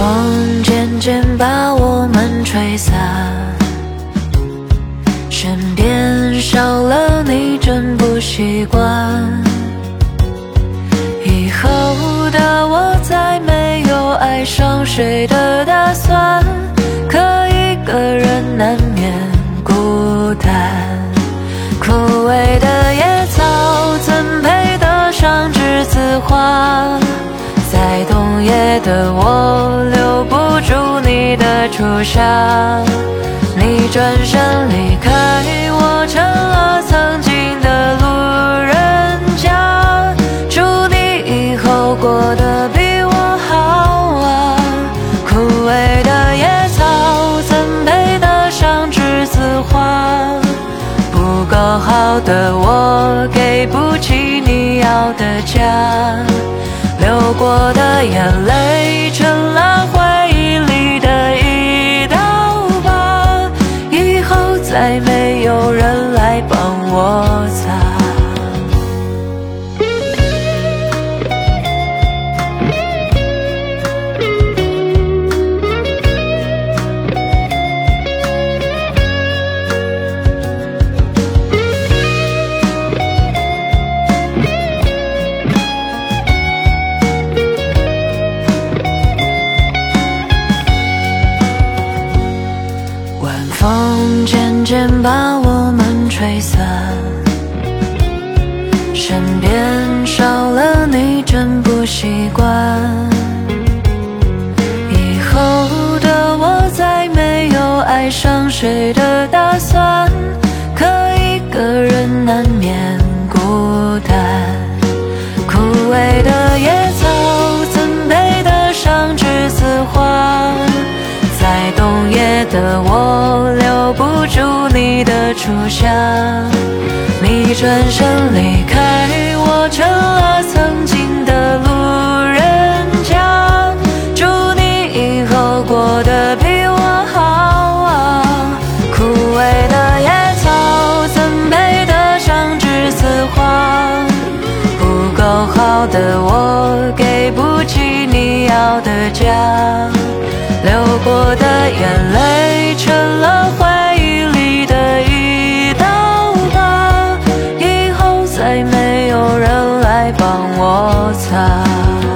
风渐渐把我们吹散，身边少了你真不习惯。以后的我再没有爱上谁的打算，可一个人难免孤单。枯萎的野草怎配得上栀子花？在冬夜的我留不住你的初夏，你转身离开，我成了曾经的路人甲。祝你以后过得比我好啊！枯萎的野草怎配得上栀子花？不够好的我给不起你要的家。流过的眼泪成了回忆里的一道疤，以后再没有人风渐渐把我们吹散，身边少了你真不习惯。以后的我再没有爱上谁的打算，可一个人难免孤单。枯萎的野草怎配得上栀子花？在冬夜的我的初夏，你转身离开，我成了曾经的路人甲。祝你以后过得比我好啊！枯萎的野草怎配得上栀子花？不够好的我给不起你要的家。啊